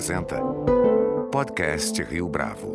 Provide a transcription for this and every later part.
apresenta Podcast Rio Bravo.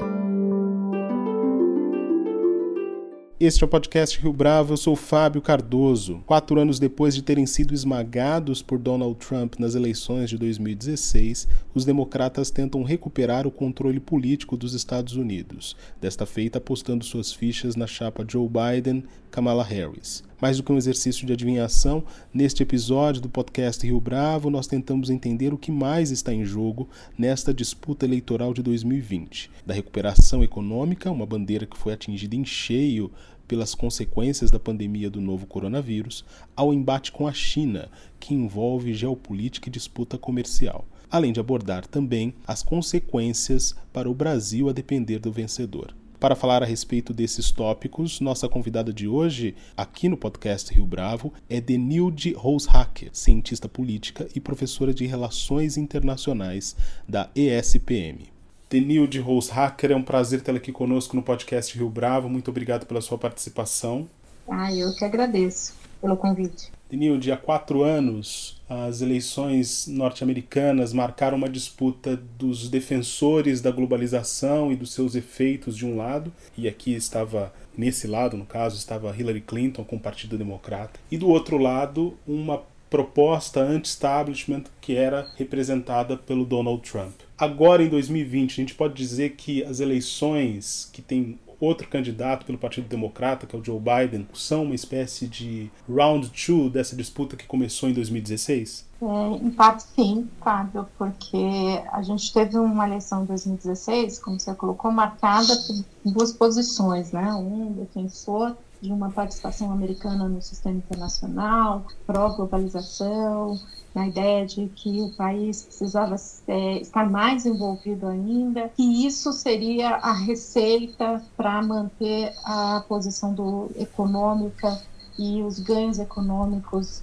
Este é o podcast Rio Bravo, eu sou Fábio Cardoso. Quatro anos depois de terem sido esmagados por Donald Trump nas eleições de 2016, os democratas tentam recuperar o controle político dos Estados Unidos, desta feita apostando suas fichas na chapa Joe Biden-Kamala Harris. Mais do que um exercício de adivinhação, neste episódio do podcast Rio Bravo, nós tentamos entender o que mais está em jogo nesta disputa eleitoral de 2020. Da recuperação econômica, uma bandeira que foi atingida em cheio pelas consequências da pandemia do novo coronavírus, ao embate com a China, que envolve geopolítica e disputa comercial, além de abordar também as consequências para o Brasil a depender do vencedor. Para falar a respeito desses tópicos, nossa convidada de hoje, aqui no podcast Rio Bravo, é Denilde Rosehacker, cientista política e professora de Relações Internacionais da ESPM. Denilde Rosehacker, é um prazer tê-la aqui conosco no podcast Rio Bravo. Muito obrigado pela sua participação. Ah, eu que agradeço pelo convite. Denilde, há quatro anos, as eleições norte-americanas marcaram uma disputa dos defensores da globalização e dos seus efeitos de um lado, e aqui estava, nesse lado, no caso, estava Hillary Clinton com o Partido Democrata, e do outro lado, uma proposta anti-establishment que era representada pelo Donald Trump. Agora, em 2020, a gente pode dizer que as eleições que tem outro candidato pelo Partido Democrata, que é o Joe Biden, são uma espécie de round two dessa disputa que começou em 2016? É, em parte sim, Fábio, porque a gente teve uma eleição em 2016, como você colocou, marcada por duas posições, né? Um defensor de uma participação americana no sistema internacional, pró-globalização, na ideia de que o país precisava é, estar mais envolvido ainda, que isso seria a receita para manter a posição do, econômica e os ganhos econômicos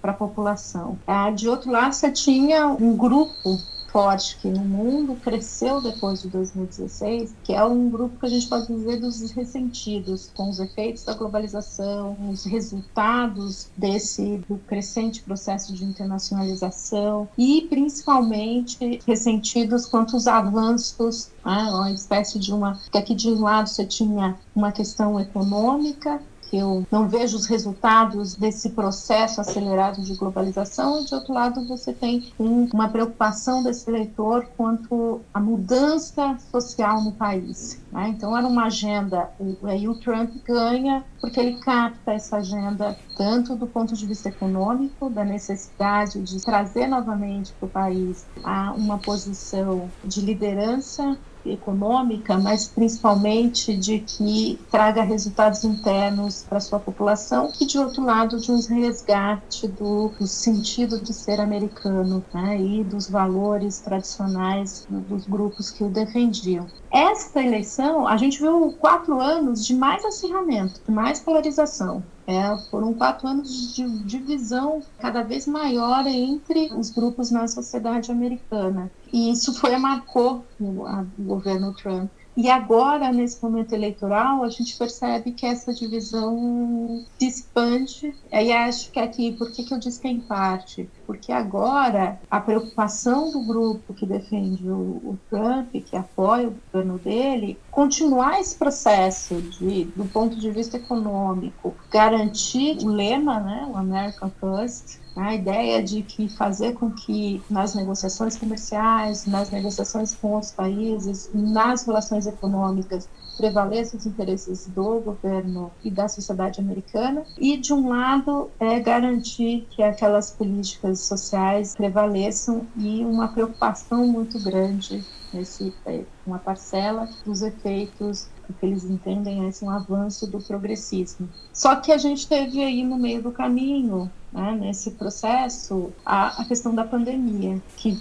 para a população. Ah, de outro lado, você tinha um grupo forte que no mundo cresceu depois de 2016, que é um grupo que a gente pode dizer dos ressentidos, com os efeitos da globalização, os resultados desse do crescente processo de internacionalização e principalmente ressentidos quanto aos avanços, né, uma espécie de uma que aqui de um lado você tinha uma questão econômica eu não vejo os resultados desse processo acelerado de globalização, e de outro lado você tem um, uma preocupação desse eleitor quanto à mudança social no país. Né? Então era uma agenda, e o Trump ganha porque ele capta essa agenda tanto do ponto de vista econômico, da necessidade de trazer novamente para o país uma posição de liderança econômica, mas principalmente de que traga resultados internos para sua população e de outro lado de um resgate do, do sentido de ser americano né, e dos valores tradicionais dos grupos que o defendiam. Esta eleição, a gente viu quatro anos de mais acirramento, de mais polarização. É, foram quatro anos de divisão cada vez maior entre os grupos na sociedade americana. E isso foi marcou o, governo Trump. E agora, nesse momento eleitoral, a gente percebe que essa divisão se expande. E acho que aqui, por que, que eu disse que é em parte? Porque agora a preocupação do grupo que defende o, o Trump, que apoia o governo dele, continuar esse processo de, do ponto de vista econômico, garantir o lema, né, o American First, a ideia de que fazer com que nas negociações comerciais, nas negociações com outros países, nas relações econômicas, prevaleçam os interesses do governo e da sociedade americana, e, de um lado, é garantir que aquelas políticas sociais prevaleçam e uma preocupação muito grande nesse é, uma parcela dos efeitos que eles entendem é um avanço do progressismo. Só que a gente teve aí no meio do caminho né, nesse processo a, a, questão da pandemia, que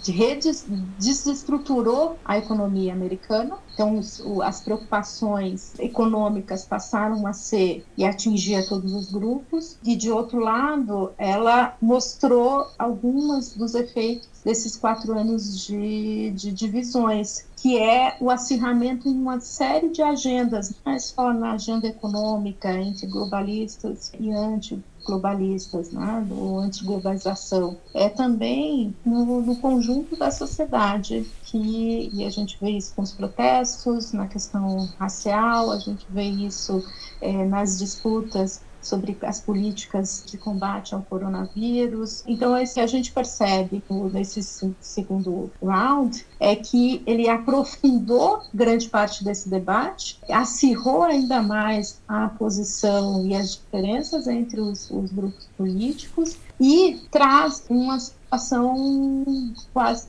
desestruturou a economia americana. Então, os, o, as preocupações econômicas passaram a ser e atingir a todos os grupos. E, de outro lado, ela mostrou alguns dos efeitos desses quatro anos de, de divisões que é o acirramento em uma série de agendas, não é só na agenda econômica entre globalistas e anti globalistas, né, do antiglobalização, é também no, no, conjunto da sociedade que e a gente vê isso com os protestos, na questão racial, a gente vê isso é, nas disputas sobre as políticas de combate ao coronavírus. Então, esse que a gente percebe nesse segundo round é que ele aprofundou grande parte desse debate, acirrou ainda mais a posição e as diferenças entre os, os grupos políticos e traz uma situação quase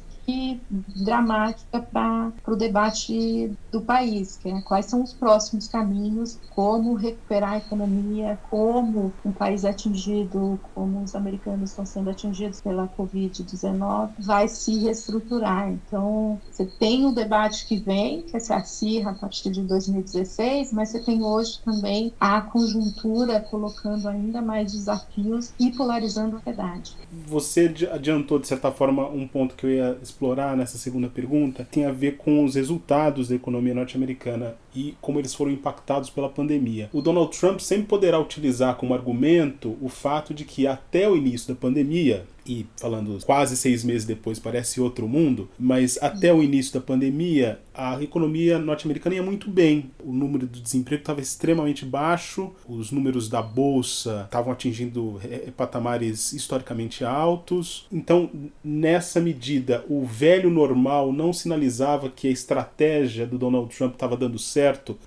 dramática para o debate do país, que é quais são os próximos caminhos, como recuperar a economia, como um país atingido, como os americanos estão sendo atingidos pela Covid-19, vai se reestruturar. Então, você tem o debate que vem, que se acirra a partir de 2016, mas você tem hoje também a conjuntura colocando ainda mais desafios e polarizando a sociedade. Você adiantou, de certa forma, um ponto que eu ia explorar nessa segunda pergunta tem a ver com os resultados da economia norte-americana e como eles foram impactados pela pandemia. O Donald Trump sempre poderá utilizar como argumento o fato de que até o início da pandemia, e falando quase seis meses depois parece outro mundo, mas até o início da pandemia a economia norte-americana ia muito bem. O número do desemprego estava extremamente baixo, os números da bolsa estavam atingindo é, é, patamares historicamente altos. Então, nessa medida, o velho normal não sinalizava que a estratégia do Donald Trump estava dando certo,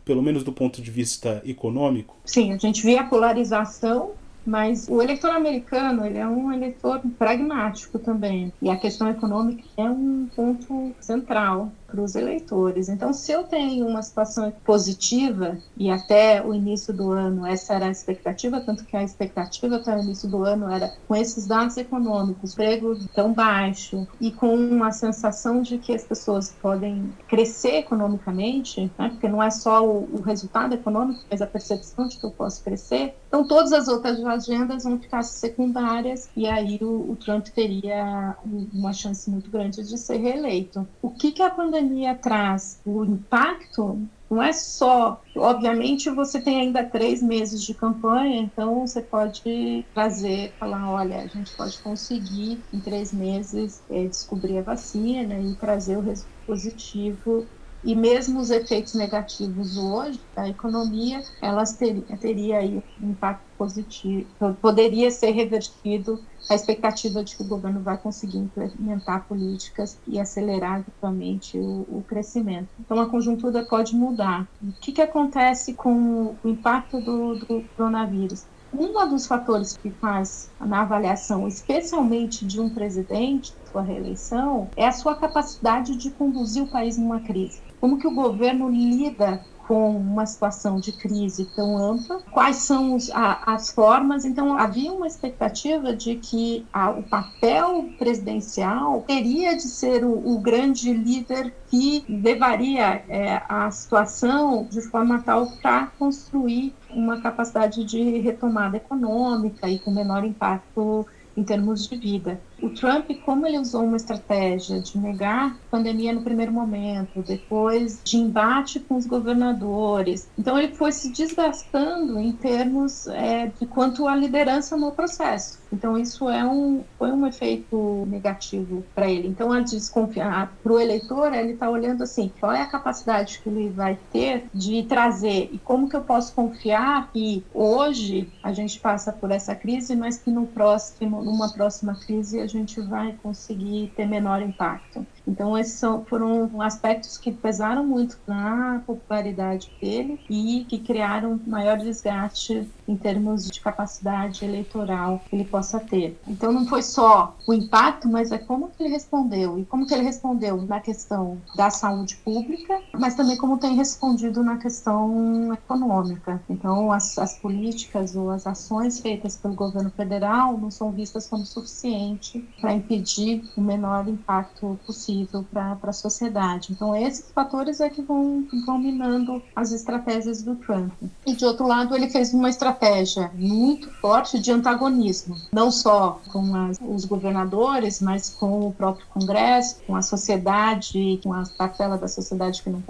pelo menos do ponto de vista econômico? Sim, a gente vê a polarização mas o eleitor americano, ele é um eleitor pragmático também. E a questão econômica é um ponto central para os eleitores. Então, se eu tenho uma situação positiva, e até o início do ano essa era a expectativa, tanto que a expectativa até o início do ano era com esses dados econômicos, emprego tão baixo, e com uma sensação de que as pessoas podem crescer economicamente, né? porque não é só o, o resultado econômico, mas a percepção de que eu posso crescer. Então, todas as outras agendas vão ficar secundárias, e aí o, o Trump teria uma chance muito grande de ser reeleito. O que, que a pandemia pandemia traz o impacto, não é só. Obviamente, você tem ainda três meses de campanha, então você pode trazer, falar: olha, a gente pode conseguir em três meses é, descobrir a vacina e trazer o resultado positivo e mesmo os efeitos negativos hoje da economia, elas teriam teria aí um impacto positivo, poderia ser revertido a expectativa de que o governo vai conseguir implementar políticas e acelerar eventualmente o, o crescimento. Então a conjuntura pode mudar. O que, que acontece com o impacto do, do coronavírus? um dos fatores que faz na avaliação, especialmente de um presidente, sua reeleição, é a sua capacidade de conduzir o país numa crise. Como que o governo lida com uma situação de crise tão ampla, quais são os, a, as formas. Então, havia uma expectativa de que a, o papel presidencial teria de ser o, o grande líder que levaria é, a situação de forma tal para construir uma capacidade de retomada econômica e com menor impacto em termos de vida. O Trump, como ele usou uma estratégia de negar a pandemia no primeiro momento, depois de embate com os governadores, então ele foi se desgastando em termos é, de quanto à liderança no processo. Então isso é um, foi um efeito negativo para ele. Então a desconfiança para o eleitor, ele está olhando assim, qual é a capacidade que ele vai ter de trazer e como que eu posso confiar que hoje a gente passa por essa crise, mas que no próximo, numa próxima crise a gente vai conseguir ter menor impacto. Então, esses são, foram aspectos que pesaram muito na popularidade dele e que criaram maior desgaste em termos de capacidade eleitoral que ele possa ter. Então, não foi só o impacto, mas é como que ele respondeu. E como que ele respondeu na questão da saúde pública, mas também como tem respondido na questão econômica. Então, as, as políticas ou as ações feitas pelo governo federal não são vistas como suficiente para impedir o menor impacto possível para a sociedade. Então, esses fatores é que vão, vão minando as estratégias do Trump. E, de outro lado, ele fez uma estratégia muito forte de antagonismo, não só com as, os governadores, mas com o próprio Congresso, com a sociedade, com a parcela da sociedade que não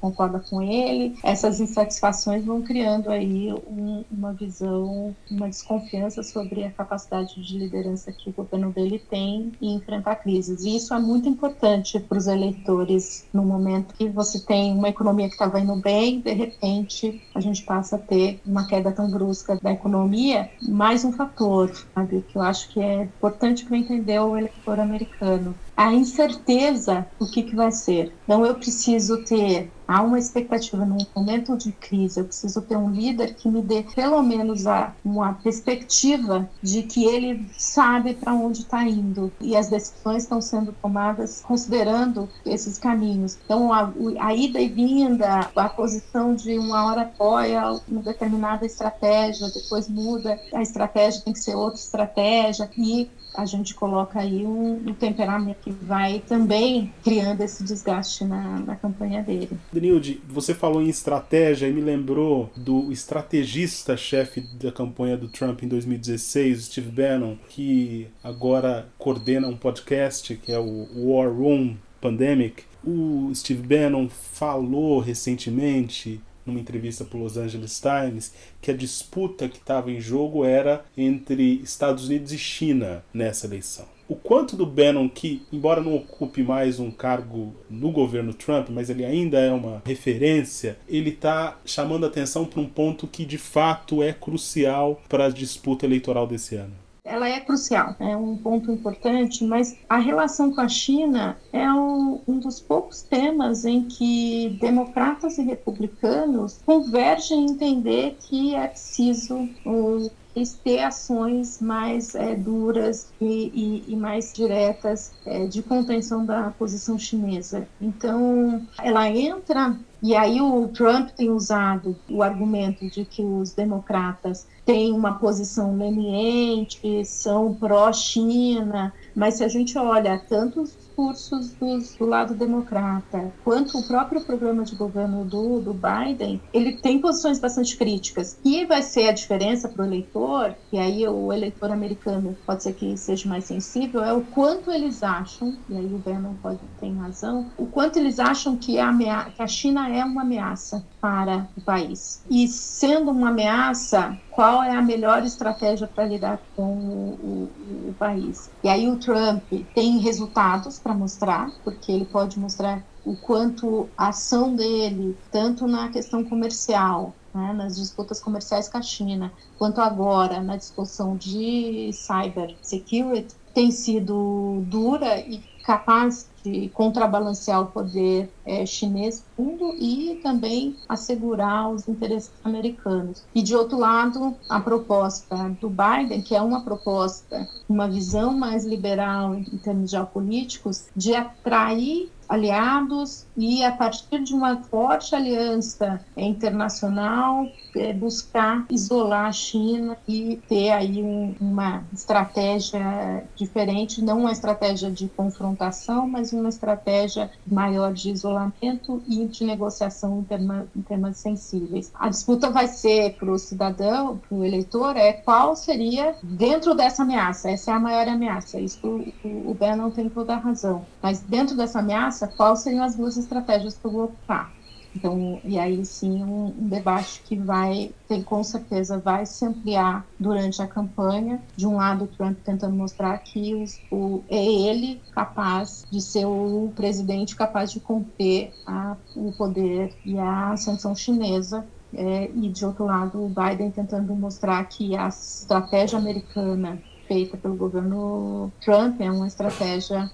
concorda com ele. Essas insatisfações vão criando aí um, uma visão, uma desconfiança sobre a capacidade de liderança que o governo dele tem em enfrentar crises. E isso é muito importante para os eleitores no momento que você tem uma economia que estava indo bem, de repente a gente passa a ter uma queda tão brusca da economia. Mais um fator, sabe, que eu acho que é importante para entender o eleitor americano a incerteza do que, que vai ser. Então, eu preciso ter há uma expectativa num momento de crise, eu preciso ter um líder que me dê pelo menos a, uma perspectiva de que ele sabe para onde está indo e as decisões estão sendo tomadas considerando esses caminhos. Então, a, a ida e vinda, a posição de uma hora apoia uma determinada estratégia, depois muda, a estratégia tem que ser outra estratégia e a gente coloca aí um, um, temperamento que vai também criando esse desgaste na, na campanha dele. Denilde, você falou em estratégia e me lembrou do estrategista-chefe da campanha do Trump em 2016, Steve Bannon, que agora coordena um podcast que é o War Room Pandemic. O Steve Bannon falou recentemente numa entrevista para o Los Angeles Times que a disputa que estava em jogo era entre Estados Unidos e China nessa eleição. O quanto do Bannon, que, embora não ocupe mais um cargo no governo Trump, mas ele ainda é uma referência, ele está chamando atenção para um ponto que de fato é crucial para a disputa eleitoral desse ano ela é crucial, é um ponto importante, mas a relação com a China é um, dos poucos temas em que democratas e republicanos convergem em entender que é preciso um, ter ações mais é, duras e, e, e, mais diretas é, de contenção da posição chinesa. Então, ela entra e aí o Trump tem usado o argumento de que os democratas têm uma posição leniente, são pró-China, mas se a gente olha tanto discursos dos, do lado democrata, quanto o próprio programa de governo do, do Biden, ele tem posições bastante críticas. E vai ser a diferença para o eleitor, e aí o eleitor americano pode ser que seja mais sensível, é o quanto eles acham, e aí o Bannon pode ter razão, o quanto eles acham que a, que a China é uma ameaça para o país. E sendo uma ameaça, qual é a melhor estratégia para lidar com o, o, o, país? E aí o Trump tem resultados para mostrar, porque ele pode mostrar o quanto a ação dele, tanto na questão comercial, né, nas disputas comerciais com a China, quanto agora na discussão de cyber security, tem sido dura e capaz de contrabalancear o poder é, chinês mundo e também assegurar os interesses americanos. E de outro lado, a proposta do Biden, que é uma proposta, uma visão mais liberal em termos geopolíticos, de atrair aliados e, a partir de uma forte aliança internacional, é, buscar isolar a China e ter aí um, uma estratégia diferente, não uma estratégia de confrontação, mas uma estratégia maior de isolamento e de negociação em, terma, em temas sensíveis. A disputa vai ser para o cidadão, para o eleitor, é qual seria dentro dessa ameaça. Essa é a maior ameaça. Isso o, o Bannon tem toda a razão. Mas dentro dessa ameaça, quais seriam as duas estratégias para o ocupar? Então, e aí sim um, um, debate que vai, tem, com certeza, vai se ampliar durante a campanha. De um lado, Trump tentando mostrar que os, o, é ele capaz de ser o presidente capaz de conter a, o poder e a ascensão chinesa. É, e de outro lado, o Biden tentando mostrar que a estratégia americana feita pelo governo Trump é uma estratégia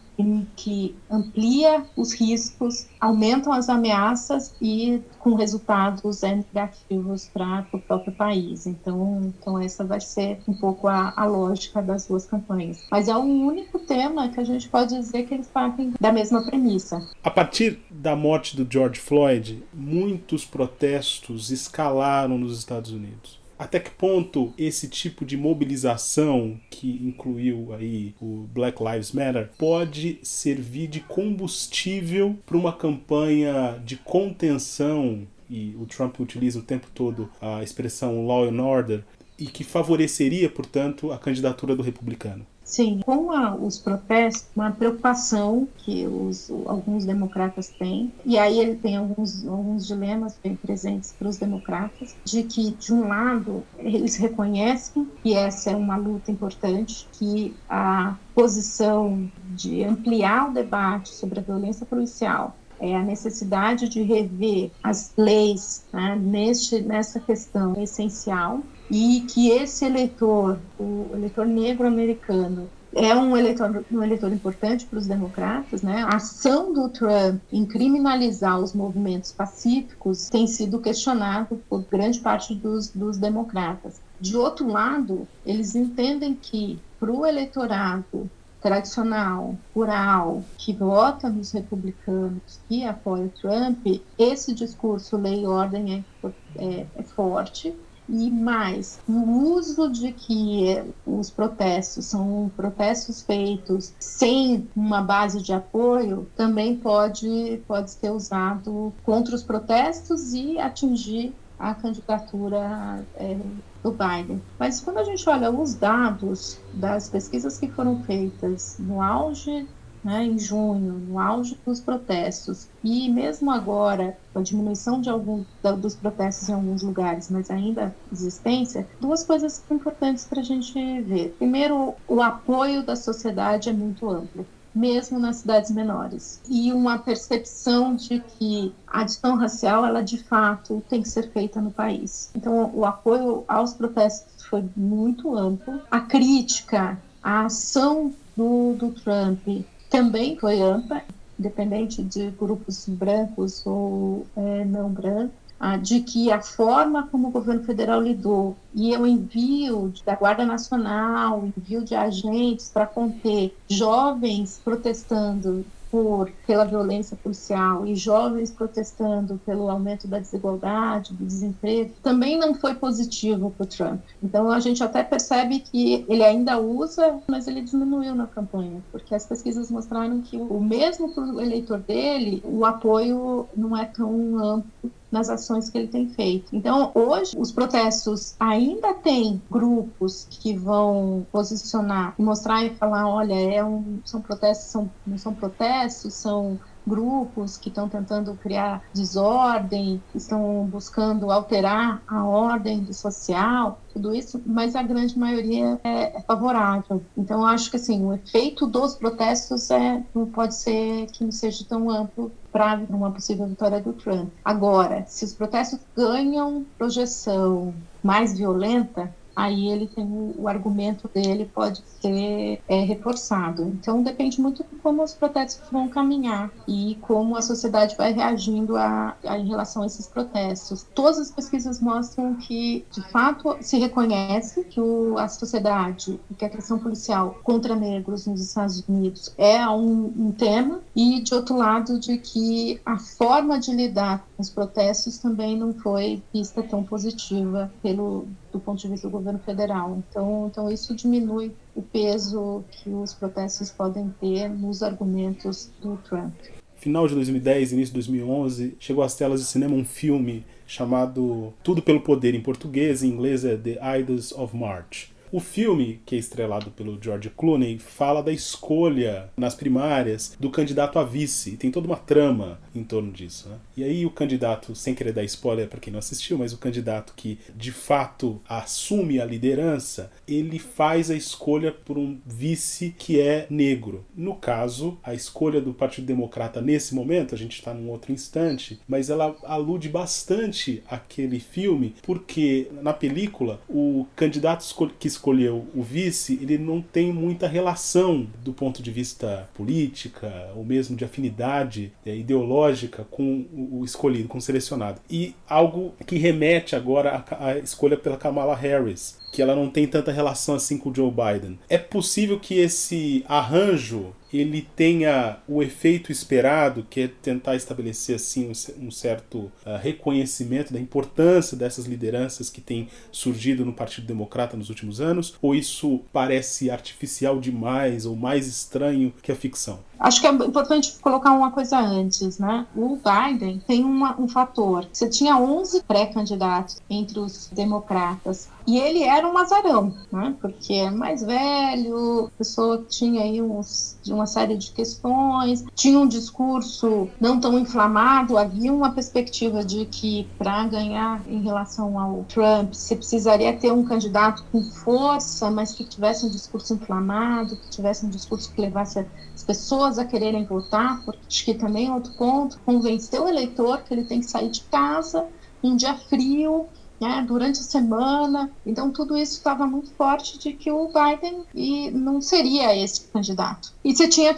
que amplia os riscos, aumentam as ameaças e com resultados negativos para o próprio país. Então, então essa vai ser um pouco a, a, lógica das duas campanhas. Mas é o único tema que a gente pode dizer que eles partem da mesma premissa. A partir da morte do George Floyd, muitos protestos escalaram nos Estados Unidos Até que ponto esse tipo de mobilização que incluiu aí o Black Lives Matter pode servir de combustível para uma campanha de contenção e o Trump utiliza o tempo todo a expressão law and order e que favoreceria, portanto, a candidatura do republicano. Sim, com a, os protestos, uma preocupação que os, alguns democratas têm, e aí ele tem alguns, alguns dilemas bem presentes para os democratas, de que, de um lado, eles reconhecem que essa é uma luta importante, que a posição de ampliar o debate sobre a violência policial é a necessidade de rever as leis né, neste, nessa questão essencial e que esse eleitor, o eleitor negro americano, é um eleitor, um eleitor importante para os democratas, né? A ação do Trump em criminalizar os movimentos pacíficos tem sido questionado por grande parte dos, dos democratas. De outro lado, eles entendem que para o eleitorado tradicional, rural, que vota nos republicanos, que apoia o Trump, esse discurso lei e ordem é, é, é forte e mais, o uso de que os protestos são protestos feitos sem uma base de apoio também pode, pode ser usado contra os protestos e atingir a candidatura é, do Biden. Mas quando a gente olha os dados das pesquisas que foram feitas no auge né, em junho, no auge dos protestos, e mesmo agora, a diminuição de alguns dos protestos em alguns lugares, mas ainda existência, duas coisas importantes para a gente ver. Primeiro, o apoio da sociedade é muito amplo mesmo nas cidades menores. E uma percepção de que a discussão racial, ela de fato tem que ser feita no país. Então, o apoio aos protestos foi muito amplo. A crítica, a ação do, do Trump também foi ampla, independente de grupos brancos ou é, não brancos, de que a forma como o governo federal lidou. E o envio da Guarda Nacional, o envio de agentes para conter jovens protestando por, pela violência policial e jovens protestando pelo aumento da desigualdade, do desemprego, também não foi positivo para o Trump. Então a gente até percebe que ele ainda usa, mas ele diminuiu na campanha, porque as pesquisas mostraram que o mesmo para o eleitor dele, o apoio não é tão amplo nas ações que ele tem feito. Então, hoje, os protestos ainda têm grupos que vão posicionar mostrar e falar: olha, é um, são protestos, são, não são protestos, são grupos que estão tentando criar desordem, estão buscando alterar a ordem social, tudo isso, mas a grande maioria é, é favorável. Então, acho que assim, o efeito dos protestos é, não pode ser que não seja tão amplo para uma possível vitória do Trump. Agora, se os protestos ganham projeção mais violenta, aí ele tem o, o argumento dele pode ser é, reforçado. Então depende muito de como os protestos vão caminhar e como a sociedade vai reagindo a, a, em relação a esses protestos. Todas as pesquisas mostram que de fato se reconhece que o, a sociedade e que a questão policial contra negros nos Estados Unidos é um, um tema e de outro lado de que a forma de lidar com os protestos também não foi vista tão positiva pelo do ponto de vista do governo federal. Então, então isso diminui o peso que os protestos podem ter nos argumentos do Trump. Final de 2010, início de 2011, chegou às telas de cinema um filme chamado Tudo pelo Poder, em português, em inglês é The Idols of March. O filme, que é estrelado pelo George Clooney, fala da escolha nas primárias do candidato a vice. E tem toda uma trama em torno disso. Né? E aí o candidato, sem querer dar spoiler para quem não assistiu, mas o candidato que de fato assume a liderança, ele faz a escolha por um vice que é negro. No caso, a escolha do Partido Democrata nesse momento, a gente está num outro instante, mas ela alude bastante àquele filme, porque na película o candidato que escolheu o vice, ele não tem muita relação do ponto de vista política ou mesmo de afinidade é, ideológica com o escolhido, com o selecionado. E algo que remete agora à, à escolha pela Kamala Harris, que ela não tem tanta relação assim com o Joe Biden. É possível que esse arranjo ele tenha o efeito esperado, que é tentar estabelecer assim um, certo uh, reconhecimento da importância dessas lideranças que têm surgido no Partido Democrata nos últimos anos, ou isso parece artificial demais ou mais estranho que a ficção? Acho que é importante colocar uma coisa antes, né? O Biden tem uma, um fator. Você tinha 11 pré-candidatos entre os democratas e ele era um azarão, né? Porque é mais velho, a pessoa tinha aí uns, uma série de questões, tinha um discurso não tão inflamado, havia uma perspectiva de que para ganhar em relação ao Trump, você precisaria ter um candidato com força, mas que tivesse um discurso inflamado, que tivesse um discurso que levasse as pessoas a quererem votar, porque que também é outro ponto, convencer o eleitor que ele tem que sair de casa um dia frio, né, durante a semana. Então, tudo isso estava muito forte de que o Biden e não seria esse candidato. E você tinha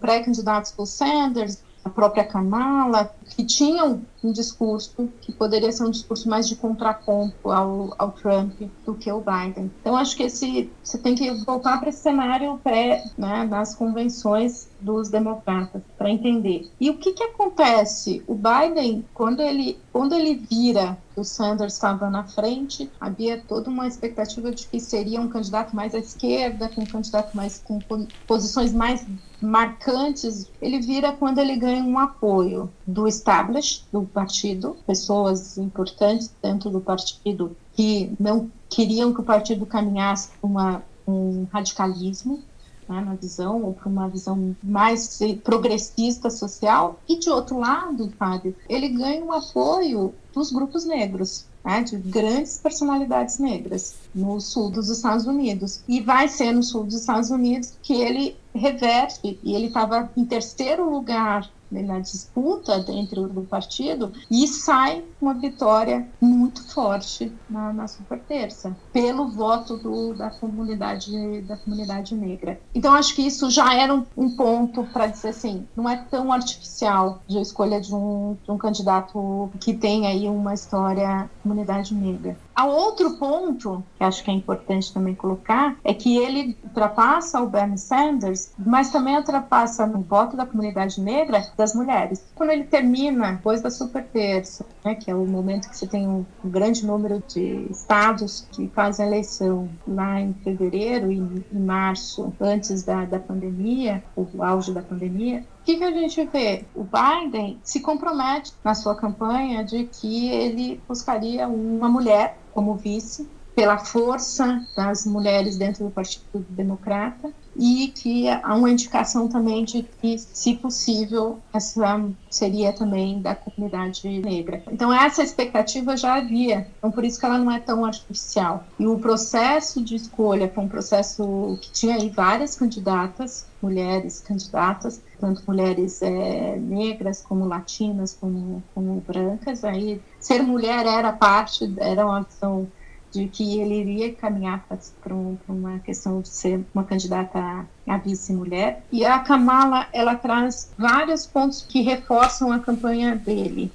pré-candidatos do Sanders, própria Kamala, que tinham um discurso que poderia ser um discurso mais de contraponto ao, ao Trump do que o Biden. Então, acho que esse, você tem que voltar para esse cenário pré, né, das convenções dos democratas para entender. E o que, que acontece? O Biden, quando ele, quando ele vira que o Sanders estava na frente, havia toda uma expectativa de que seria um candidato mais à esquerda, um candidato mais com posições mais marcantes. Ele vira quando ele ganha um apoio do establishment do partido, pessoas importantes dentro do partido que não queriam que o partido caminhasse para uma, um radicalismo né, na visão, ou para uma visão mais progressista social. E, de outro lado, Fábio, ele ganha um apoio dos grupos negros. Né, de grandes personalidades negras no sul dos Estados Unidos. E vai ser no sul dos Estados Unidos que ele reverte, e ele estava em terceiro lugar na disputa dentro do partido e sai uma vitória muito forte na, na super terça pelo voto do, da comunidade da comunidade negra. Então acho que isso já era um, um ponto para dizer assim, não é tão artificial de escolha de um, de um candidato que tem aí uma história comunidade negra. Há outro ponto que acho que é importante também colocar é que ele ultrapassa o Bernie Sanders, mas também ultrapassa no voto da comunidade negra das mulheres. Quando ele termina, depois da super terça, né, que é o momento que você tem um, grande número de estados que fazem eleição lá em fevereiro e em março, antes da, da pandemia, o auge da pandemia, o que, que a gente vê? O Biden se compromete na sua campanha de que ele buscaria uma mulher como vice, pela força das mulheres dentro do Partido Democrata e que há uma indicação também de que, se possível, essa seria também da comunidade negra. Então, essa expectativa já havia, então por isso que ela não é tão artificial. E o processo de escolha foi um processo que tinha aí várias candidatas, mulheres candidatas, tanto mulheres é, negras como latinas, como, como brancas. Aí, ser mulher era parte, era uma visão de que ele iria caminhar para um, uma questão de ser uma candidata a vice-mulher. E a Kamala, ela traz vários pontos que reforçam a campanha dele.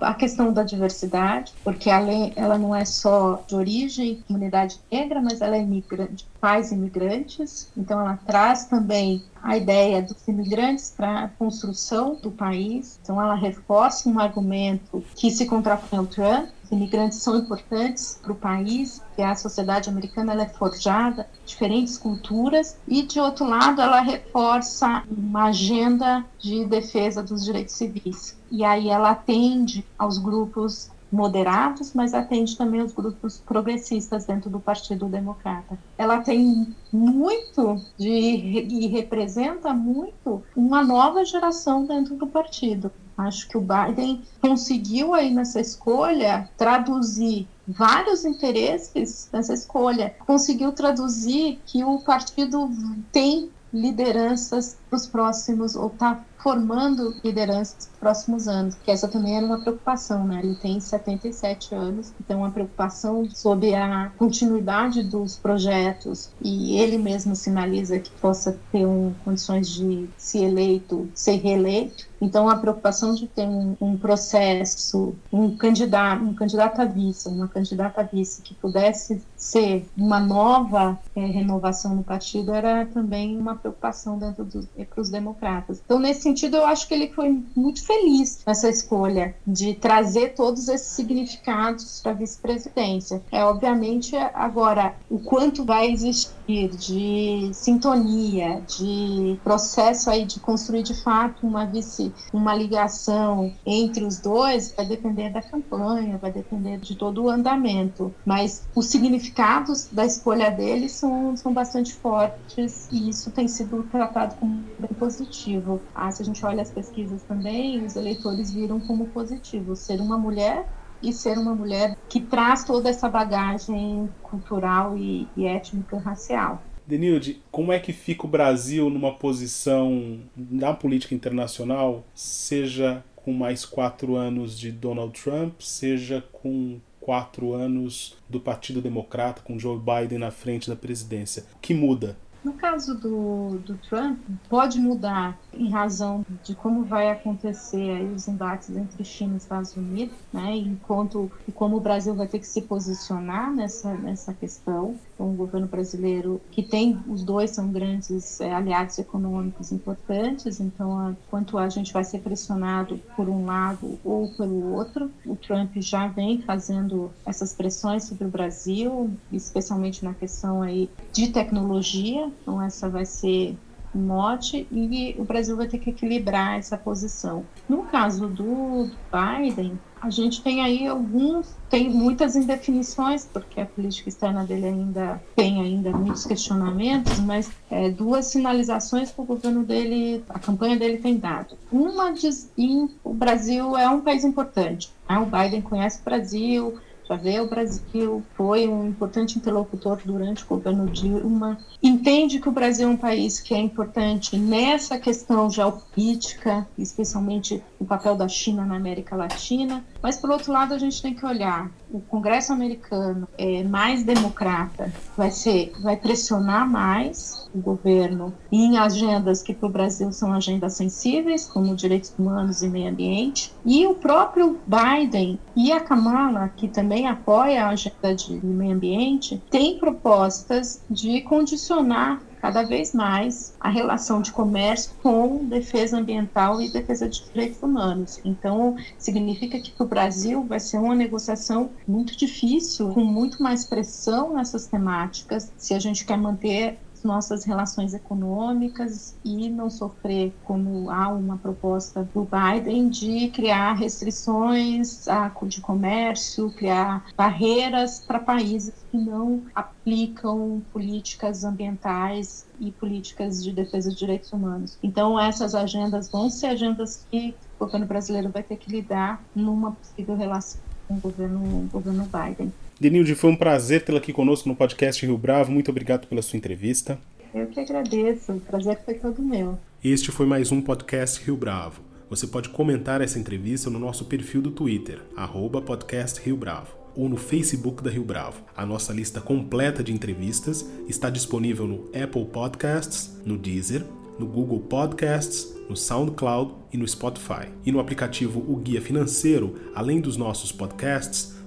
A questão da diversidade, porque ela não é só de origem, comunidade negra, mas ela é imigrante, pais imigrantes, então ela traz também a ideia dos imigrantes para a construção do país, então ela reforça um argumento que se contrapõe ao Trump, imigrantes são importantes para o país, que a sociedade americana ela é forjada, diferentes culturas, e de outro lado ela reforça uma agenda de defesa dos direitos civis. E aí ela atende aos grupos moderados, mas atende também os grupos progressistas dentro do Partido Democrata. Ela tem muito de e representa muito uma nova geração dentro do partido. Acho que o Biden conseguiu aí nessa escolha traduzir vários interesses nessa escolha. Conseguiu traduzir que o partido tem lideranças para os próximos, ou está formando lideranças nos próximos anos, que essa também era uma preocupação, né? Ele tem 77 anos, então uma preocupação sobre a continuidade dos projetos e ele mesmo sinaliza que possa ter um, condições de se eleito, ser reeleito. Então, a preocupação de ter um, um, processo, um candidato, um candidato a vice, uma candidata a vice que pudesse ser uma nova é, renovação no partido era também uma preocupação dentro dos para os democratas. Então, nesse sentido, eu acho que ele foi muito feliz nessa escolha de trazer todos esses significados para a vice-presidência. É obviamente agora o quanto vai existir de sintonia, de processo aí de construir de fato uma vice, uma ligação entre os dois, vai depender da campanha, vai depender de todo o andamento. Mas os significados da escolha dele são, são bastante fortes e isso tem sido tratado como bem positivo. Ah, se a gente olha as pesquisas também, os eleitores viram como positivo ser uma mulher e ser uma mulher que traz toda essa bagagem cultural e, e étnica racial. Denilde, como é que fica o Brasil numa posição na política internacional, seja com mais quatro anos de Donald Trump, seja com quatro anos do Partido Democrata, com Joe Biden na frente da presidência? O que muda? No caso do, do Trump, pode mudar em razão de como vai acontecer os embates entre China e Estados Unidos, né, enquanto e como o Brasil vai ter que se posicionar nessa, nessa questão. Então, o governo brasileiro, que tem, os dois são grandes é, aliados econômicos importantes, então, a, quanto a gente vai ser pressionado por um lado ou pelo outro, o Trump já vem fazendo essas pressões sobre o Brasil, especialmente na questão aí de tecnologia, então essa vai ser o mote e o Brasil vai ter que equilibrar essa posição. No caso do Biden, a gente tem aí alguns, tem muitas indefinições, porque a política externa dele ainda tem ainda muitos questionamentos, mas é, duas sinalizações que o governo dele, a campanha dele tem dado. Uma diz que o Brasil é um país importante. Né? O Biden conhece o Brasil, vê o Brasil, foi um importante interlocutor durante o governo Dilma, entende que o Brasil é um país que é importante nessa questão geopolítica, especialmente o papel da China na América Latina, mas por outro lado a gente tem que olhar. O Congresso americano é mais democrata, vai ser, vai pressionar mais o governo em agendas que para o Brasil são agendas sensíveis, como direitos humanos e meio ambiente, e o próprio Biden e a Kamala, que também apoia a agenda de meio ambiente, tem propostas de condicionar cada vez mais a relação de comércio com defesa ambiental e defesa de direitos humanos. Então, significa que para o Brasil vai ser uma negociação muito difícil, com muito mais pressão nessas temáticas, se a gente quer manter nossas relações econômicas e não sofrer, como há uma proposta do Biden, de criar restrições de comércio, criar barreiras para países que não aplicam políticas ambientais e políticas de defesa de direitos humanos. Então, essas agendas vão ser agendas que o governo brasileiro vai ter que lidar numa possível relação com o governo, o governo Biden. Denilde, foi um prazer tê-la aqui conosco no podcast Rio Bravo. Muito obrigado pela sua entrevista. Eu que agradeço. O prazer foi todo meu. Este foi mais um podcast Rio Bravo. Você pode comentar essa entrevista no nosso perfil do Twitter, arroba podcast Rio Bravo, ou no Facebook da Rio Bravo. A nossa lista completa de entrevistas está disponível no Apple Podcasts, no Deezer, no Google Podcasts, no SoundCloud e no Spotify. E no aplicativo O Guia Financeiro, além dos nossos podcasts,